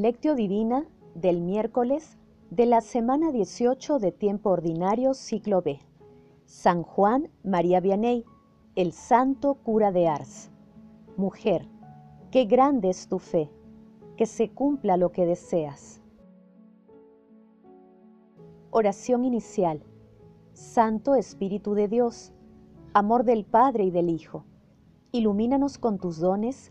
Lectio Divina del miércoles de la semana 18 de tiempo ordinario ciclo B. San Juan María Vianney, el santo cura de Ars. Mujer, qué grande es tu fe, que se cumpla lo que deseas. Oración inicial. Santo Espíritu de Dios, amor del Padre y del Hijo, ilumínanos con tus dones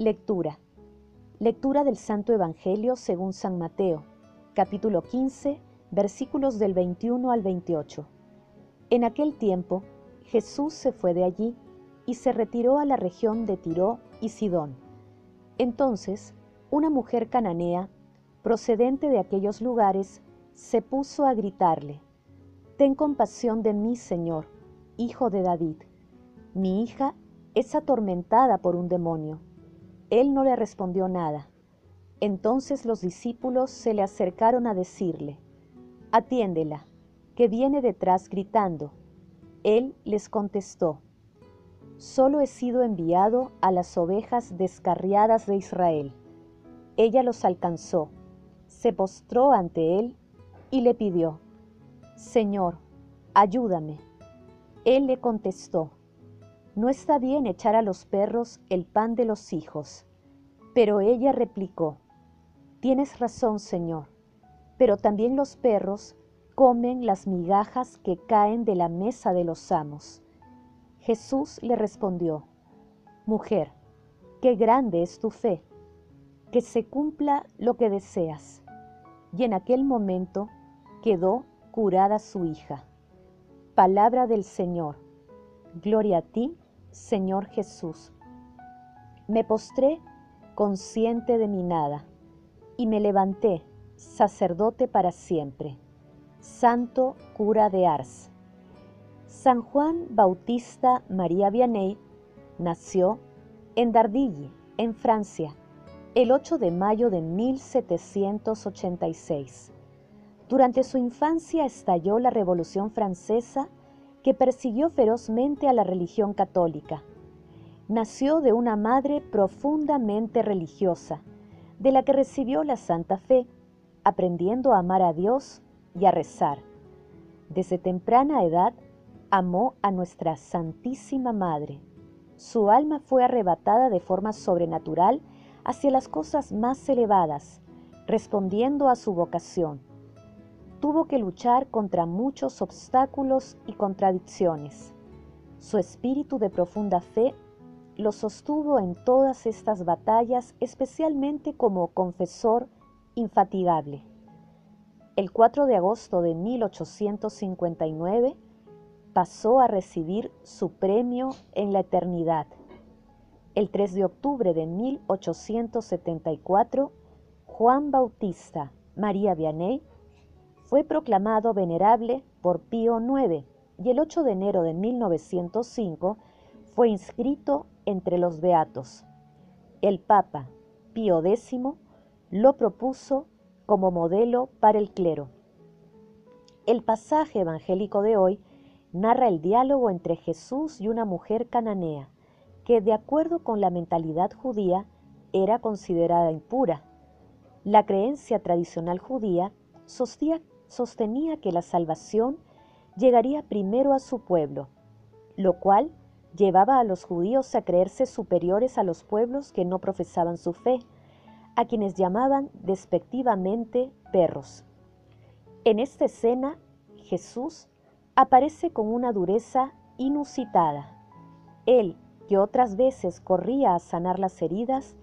Lectura. Lectura del Santo Evangelio según San Mateo, capítulo 15, versículos del 21 al 28. En aquel tiempo, Jesús se fue de allí y se retiró a la región de Tiro y Sidón. Entonces, una mujer cananea, procedente de aquellos lugares, se puso a gritarle, Ten compasión de mí, Señor, hijo de David. Mi hija es atormentada por un demonio. Él no le respondió nada. Entonces los discípulos se le acercaron a decirle, Atiéndela, que viene detrás gritando. Él les contestó, Solo he sido enviado a las ovejas descarriadas de Israel. Ella los alcanzó, se postró ante él y le pidió, Señor, ayúdame. Él le contestó, no está bien echar a los perros el pan de los hijos. Pero ella replicó, Tienes razón, Señor, pero también los perros comen las migajas que caen de la mesa de los amos. Jesús le respondió, Mujer, qué grande es tu fe, que se cumpla lo que deseas. Y en aquel momento quedó curada su hija. Palabra del Señor. Gloria a ti, Señor Jesús. Me postré consciente de mi nada y me levanté sacerdote para siempre. Santo cura de Ars. San Juan Bautista María Vianney nació en Dardilly, en Francia, el 8 de mayo de 1786. Durante su infancia estalló la Revolución Francesa que persiguió ferozmente a la religión católica. Nació de una madre profundamente religiosa, de la que recibió la Santa Fe, aprendiendo a amar a Dios y a rezar. Desde temprana edad amó a nuestra Santísima Madre. Su alma fue arrebatada de forma sobrenatural hacia las cosas más elevadas, respondiendo a su vocación tuvo que luchar contra muchos obstáculos y contradicciones. Su espíritu de profunda fe lo sostuvo en todas estas batallas, especialmente como confesor infatigable. El 4 de agosto de 1859 pasó a recibir su premio en la eternidad. El 3 de octubre de 1874, Juan Bautista María Vianney fue proclamado venerable por Pío IX y el 8 de enero de 1905 fue inscrito entre los beatos. El Papa Pío X lo propuso como modelo para el clero. El pasaje evangélico de hoy narra el diálogo entre Jesús y una mujer cananea, que de acuerdo con la mentalidad judía era considerada impura. La creencia tradicional judía sostenía, sostenía que la salvación llegaría primero a su pueblo, lo cual llevaba a los judíos a creerse superiores a los pueblos que no profesaban su fe, a quienes llamaban despectivamente perros. En esta escena, Jesús aparece con una dureza inusitada. Él, que otras veces corría a sanar las heridas,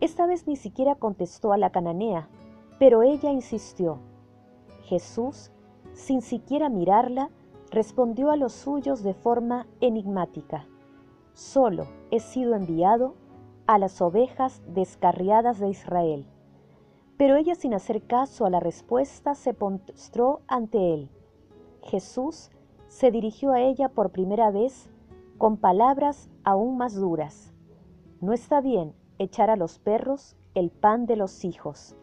esta vez ni siquiera contestó a la cananea, pero ella insistió. Jesús, sin siquiera mirarla, respondió a los suyos de forma enigmática. Solo he sido enviado a las ovejas descarriadas de Israel. Pero ella sin hacer caso a la respuesta se postró ante él. Jesús se dirigió a ella por primera vez con palabras aún más duras. No está bien echar a los perros el pan de los hijos.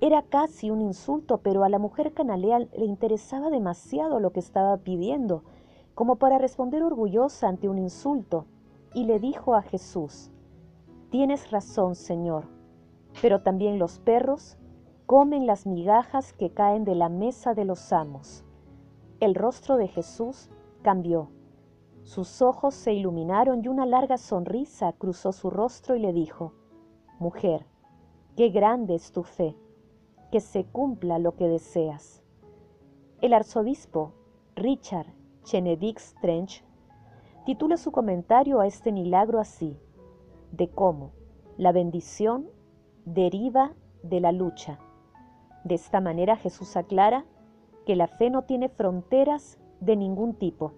Era casi un insulto, pero a la mujer canalea le interesaba demasiado lo que estaba pidiendo, como para responder orgullosa ante un insulto, y le dijo a Jesús, Tienes razón, Señor, pero también los perros comen las migajas que caen de la mesa de los amos. El rostro de Jesús cambió. Sus ojos se iluminaron y una larga sonrisa cruzó su rostro y le dijo, Mujer, qué grande es tu fe, que se cumpla lo que deseas. El arzobispo Richard Chenevix Strange titula su comentario a este milagro así, de cómo la bendición deriva de la lucha. De esta manera Jesús aclara que la fe no tiene fronteras de ningún tipo.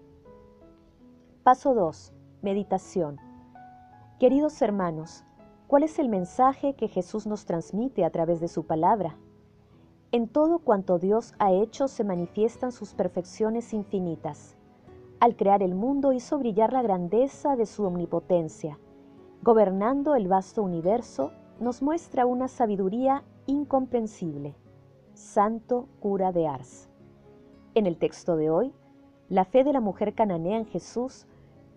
Paso 2. Meditación. Queridos hermanos, ¿cuál es el mensaje que Jesús nos transmite a través de su palabra? En todo cuanto Dios ha hecho se manifiestan sus perfecciones infinitas. Al crear el mundo hizo brillar la grandeza de su omnipotencia. Gobernando el vasto universo, nos muestra una sabiduría incomprensible. Santo cura de Ars. En el texto de hoy, la fe de la mujer cananea en Jesús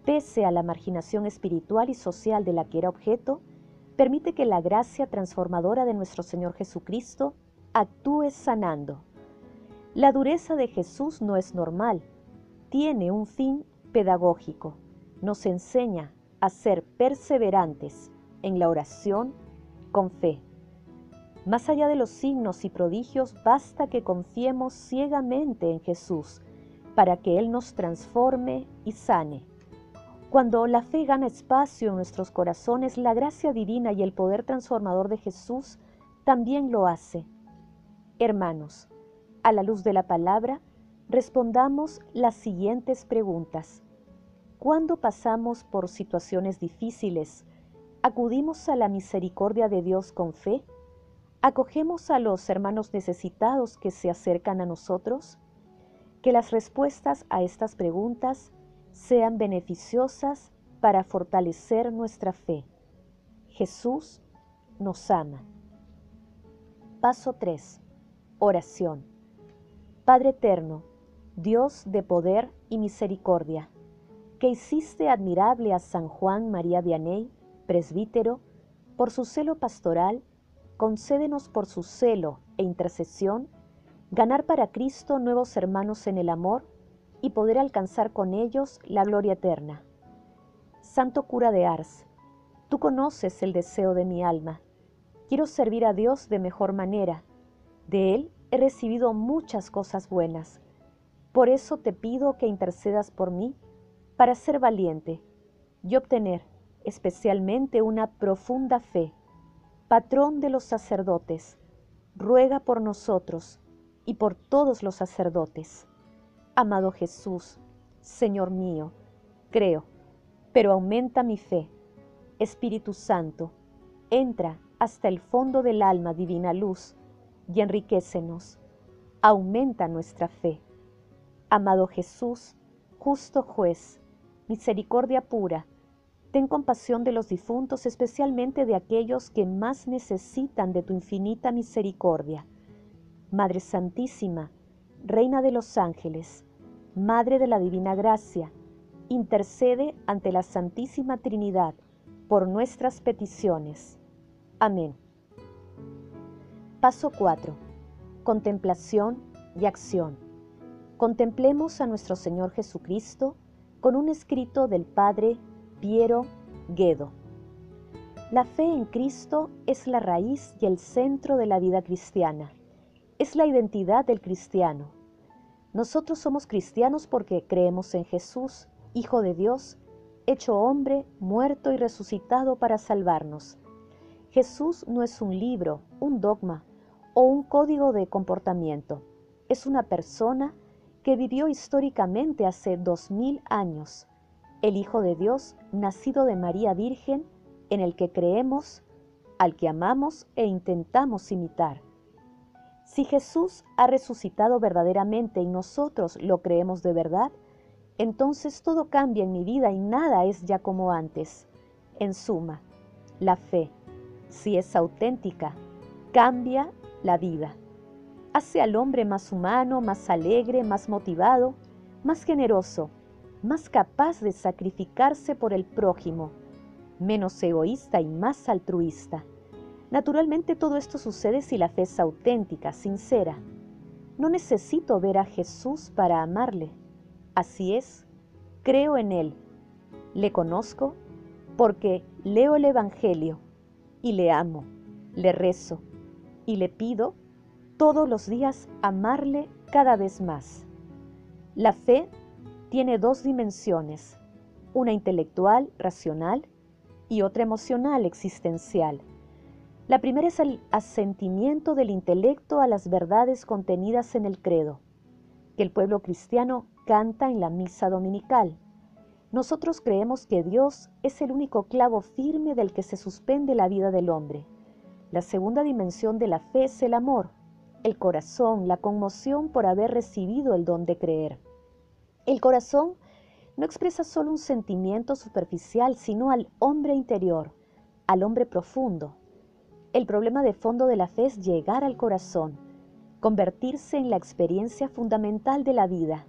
pese a la marginación espiritual y social de la que era objeto, permite que la gracia transformadora de nuestro Señor Jesucristo actúe sanando. La dureza de Jesús no es normal, tiene un fin pedagógico. Nos enseña a ser perseverantes en la oración con fe. Más allá de los signos y prodigios, basta que confiemos ciegamente en Jesús para que Él nos transforme y sane. Cuando la fe gana espacio en nuestros corazones, la gracia divina y el poder transformador de Jesús también lo hace. Hermanos, a la luz de la palabra, respondamos las siguientes preguntas. ¿Cuándo pasamos por situaciones difíciles, acudimos a la misericordia de Dios con fe? ¿Acogemos a los hermanos necesitados que se acercan a nosotros? Que las respuestas a estas preguntas sean beneficiosas para fortalecer nuestra fe. Jesús nos ama. Paso 3. Oración. Padre eterno, Dios de poder y misericordia, que hiciste admirable a San Juan María Vianney, presbítero, por su celo pastoral, concédenos por su celo e intercesión ganar para Cristo nuevos hermanos en el amor y poder alcanzar con ellos la gloria eterna. Santo cura de Ars, tú conoces el deseo de mi alma. Quiero servir a Dios de mejor manera. De Él he recibido muchas cosas buenas. Por eso te pido que intercedas por mí para ser valiente y obtener especialmente una profunda fe. Patrón de los sacerdotes, ruega por nosotros y por todos los sacerdotes. Amado Jesús, Señor mío, creo, pero aumenta mi fe. Espíritu Santo, entra hasta el fondo del alma divina luz y enriquecenos. Aumenta nuestra fe. Amado Jesús, justo juez, misericordia pura, ten compasión de los difuntos, especialmente de aquellos que más necesitan de tu infinita misericordia. Madre Santísima, Reina de los ángeles, Madre de la Divina Gracia, intercede ante la Santísima Trinidad por nuestras peticiones. Amén. Paso 4. Contemplación y acción. Contemplemos a nuestro Señor Jesucristo con un escrito del Padre Piero Guedo. La fe en Cristo es la raíz y el centro de la vida cristiana es la identidad del cristiano. Nosotros somos cristianos porque creemos en Jesús, Hijo de Dios, hecho hombre, muerto y resucitado para salvarnos. Jesús no es un libro, un dogma o un código de comportamiento. Es una persona que vivió históricamente hace dos mil años. El Hijo de Dios, nacido de María Virgen, en el que creemos. al que amamos e intentamos imitar. Si Jesús ha resucitado verdaderamente y nosotros lo creemos de verdad, entonces todo cambia en mi vida y nada es ya como antes. En suma, la fe, si es auténtica, cambia la vida. Hace al hombre más humano, más alegre, más motivado, más generoso, más capaz de sacrificarse por el prójimo, menos egoísta y más altruista. Naturalmente todo esto sucede si la fe es auténtica, sincera. No necesito ver a Jesús para amarle. Así es, creo en Él. Le conozco porque leo el Evangelio y le amo, le rezo y le pido todos los días amarle cada vez más. La fe tiene dos dimensiones, una intelectual, racional, y otra emocional, existencial. La primera es el asentimiento del intelecto a las verdades contenidas en el credo, que el pueblo cristiano canta en la misa dominical. Nosotros creemos que Dios es el único clavo firme del que se suspende la vida del hombre. La segunda dimensión de la fe es el amor, el corazón, la conmoción por haber recibido el don de creer. El corazón no expresa solo un sentimiento superficial, sino al hombre interior, al hombre profundo. El problema de fondo de la fe es llegar al corazón, convertirse en la experiencia fundamental de la vida.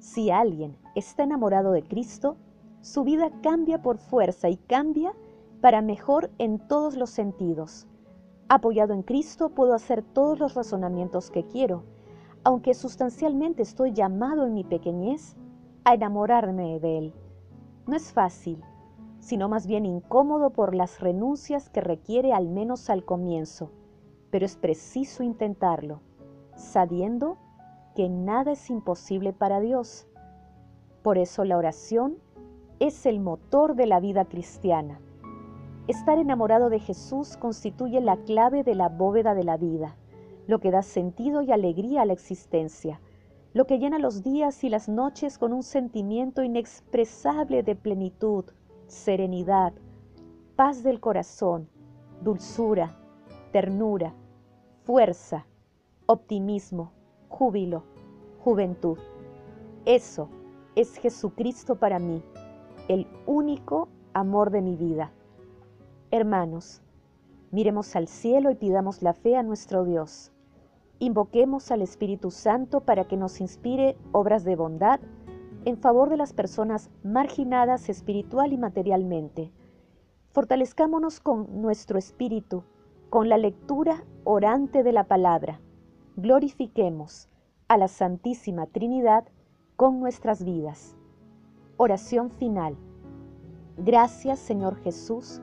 Si alguien está enamorado de Cristo, su vida cambia por fuerza y cambia para mejor en todos los sentidos. Apoyado en Cristo puedo hacer todos los razonamientos que quiero, aunque sustancialmente estoy llamado en mi pequeñez a enamorarme de Él. No es fácil, sino más bien incómodo por las renuncias que requiere al menos al comienzo, pero es preciso intentarlo, sabiendo que nada es imposible para Dios. Por eso la oración es el motor de la vida cristiana. Estar enamorado de Jesús constituye la clave de la bóveda de la vida, lo que da sentido y alegría a la existencia, lo que llena los días y las noches con un sentimiento inexpresable de plenitud, serenidad, paz del corazón, dulzura, ternura, fuerza, optimismo, júbilo, juventud. Eso es Jesucristo para mí, el único amor de mi vida. Hermanos, miremos al cielo y pidamos la fe a nuestro Dios. Invoquemos al Espíritu Santo para que nos inspire obras de bondad en favor de las personas marginadas espiritual y materialmente. Fortalezcámonos con nuestro espíritu, con la lectura orante de la palabra. Glorifiquemos a la Santísima Trinidad con nuestras vidas. Oración final. Gracias Señor Jesús